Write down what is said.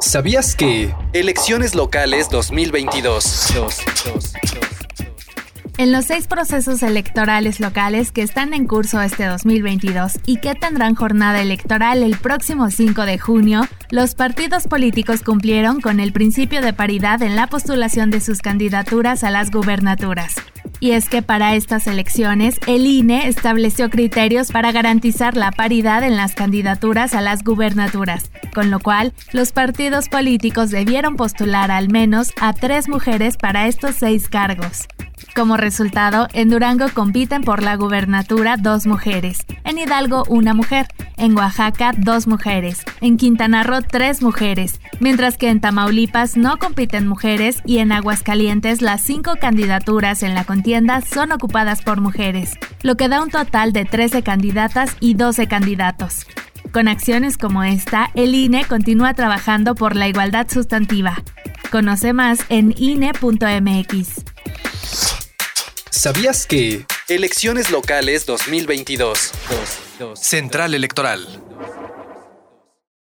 ¿Sabías que? Elecciones locales 2022. En los seis procesos electorales locales que están en curso este 2022 y que tendrán jornada electoral el próximo 5 de junio, los partidos políticos cumplieron con el principio de paridad en la postulación de sus candidaturas a las gubernaturas. Y es que para estas elecciones, el INE estableció criterios para garantizar la paridad en las candidaturas a las gubernaturas, con lo cual los partidos políticos debieron postular al menos a tres mujeres para estos seis cargos. Como resultado, en Durango compiten por la gubernatura dos mujeres, en Hidalgo una mujer, en Oaxaca dos mujeres, en Quintana Roo tres mujeres, mientras que en Tamaulipas no compiten mujeres y en Aguascalientes las cinco candidaturas en la contienda son ocupadas por mujeres, lo que da un total de 13 candidatas y 12 candidatos. Con acciones como esta, el INE continúa trabajando por la igualdad sustantiva. Conoce más en INE.mx. ¿Sabías que? Elecciones locales 2022. Central Electoral.